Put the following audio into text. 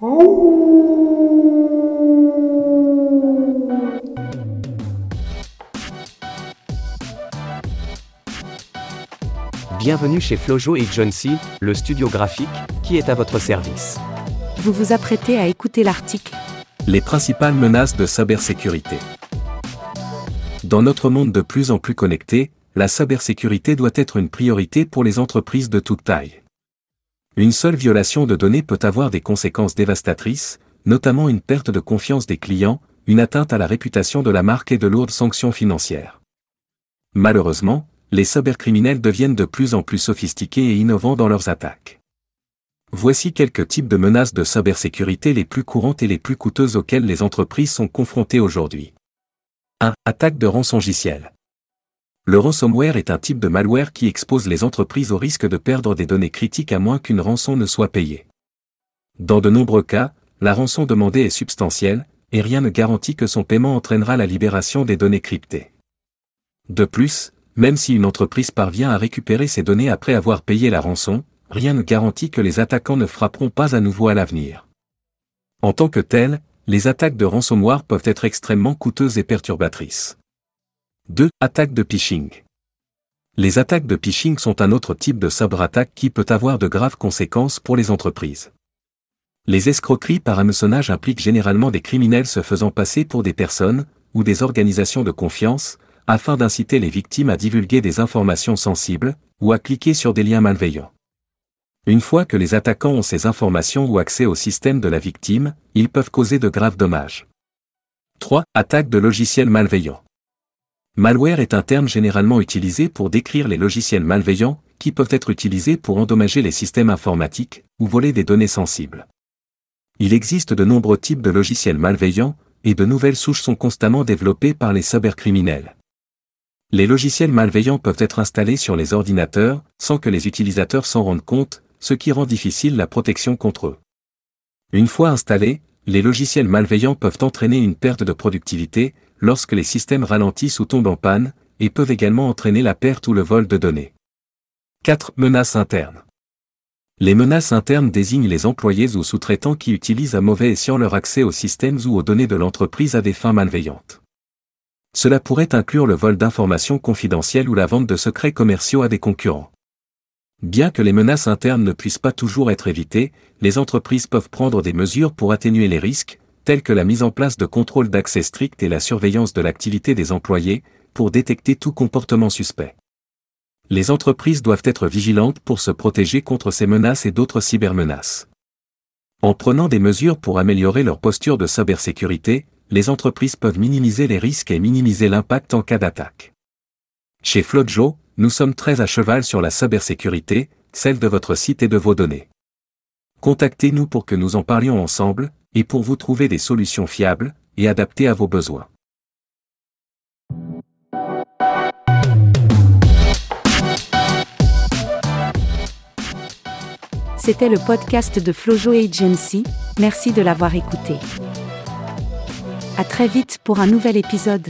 Bienvenue chez Flojo et John C., le studio graphique, qui est à votre service. Vous vous apprêtez à écouter l'article Les principales menaces de cybersécurité. Dans notre monde de plus en plus connecté, la cybersécurité doit être une priorité pour les entreprises de toute taille. Une seule violation de données peut avoir des conséquences dévastatrices, notamment une perte de confiance des clients, une atteinte à la réputation de la marque et de lourdes sanctions financières. Malheureusement, les cybercriminels deviennent de plus en plus sophistiqués et innovants dans leurs attaques. Voici quelques types de menaces de cybersécurité les plus courantes et les plus coûteuses auxquelles les entreprises sont confrontées aujourd'hui. 1. Attaque de rançongiciel. Le ransomware est un type de malware qui expose les entreprises au risque de perdre des données critiques à moins qu'une rançon ne soit payée. Dans de nombreux cas, la rançon demandée est substantielle, et rien ne garantit que son paiement entraînera la libération des données cryptées. De plus, même si une entreprise parvient à récupérer ces données après avoir payé la rançon, rien ne garantit que les attaquants ne frapperont pas à nouveau à l'avenir. En tant que telles, les attaques de ransomware peuvent être extrêmement coûteuses et perturbatrices. 2. Attaques de phishing. Les attaques de phishing sont un autre type de cyberattaque qui peut avoir de graves conséquences pour les entreprises. Les escroqueries par hameçonnage impliquent généralement des criminels se faisant passer pour des personnes, ou des organisations de confiance, afin d'inciter les victimes à divulguer des informations sensibles, ou à cliquer sur des liens malveillants. Une fois que les attaquants ont ces informations ou accès au système de la victime, ils peuvent causer de graves dommages. 3. Attaque de logiciels malveillants. Malware est un terme généralement utilisé pour décrire les logiciels malveillants, qui peuvent être utilisés pour endommager les systèmes informatiques, ou voler des données sensibles. Il existe de nombreux types de logiciels malveillants, et de nouvelles souches sont constamment développées par les cybercriminels. Les logiciels malveillants peuvent être installés sur les ordinateurs, sans que les utilisateurs s'en rendent compte, ce qui rend difficile la protection contre eux. Une fois installés, les logiciels malveillants peuvent entraîner une perte de productivité, lorsque les systèmes ralentissent ou tombent en panne, et peuvent également entraîner la perte ou le vol de données. 4. Menaces internes. Les menaces internes désignent les employés ou sous-traitants qui utilisent à mauvais escient leur accès aux systèmes ou aux données de l'entreprise à des fins malveillantes. Cela pourrait inclure le vol d'informations confidentielles ou la vente de secrets commerciaux à des concurrents. Bien que les menaces internes ne puissent pas toujours être évitées, les entreprises peuvent prendre des mesures pour atténuer les risques, tels que la mise en place de contrôles d'accès stricts et la surveillance de l'activité des employés, pour détecter tout comportement suspect. Les entreprises doivent être vigilantes pour se protéger contre ces menaces et d'autres cybermenaces. En prenant des mesures pour améliorer leur posture de cybersécurité, les entreprises peuvent minimiser les risques et minimiser l'impact en cas d'attaque. Chez Flotjo, nous sommes très à cheval sur la cybersécurité, celle de votre site et de vos données. Contactez-nous pour que nous en parlions ensemble, et pour vous trouver des solutions fiables, et adaptées à vos besoins. C'était le podcast de Flojo Agency, merci de l'avoir écouté. À très vite pour un nouvel épisode.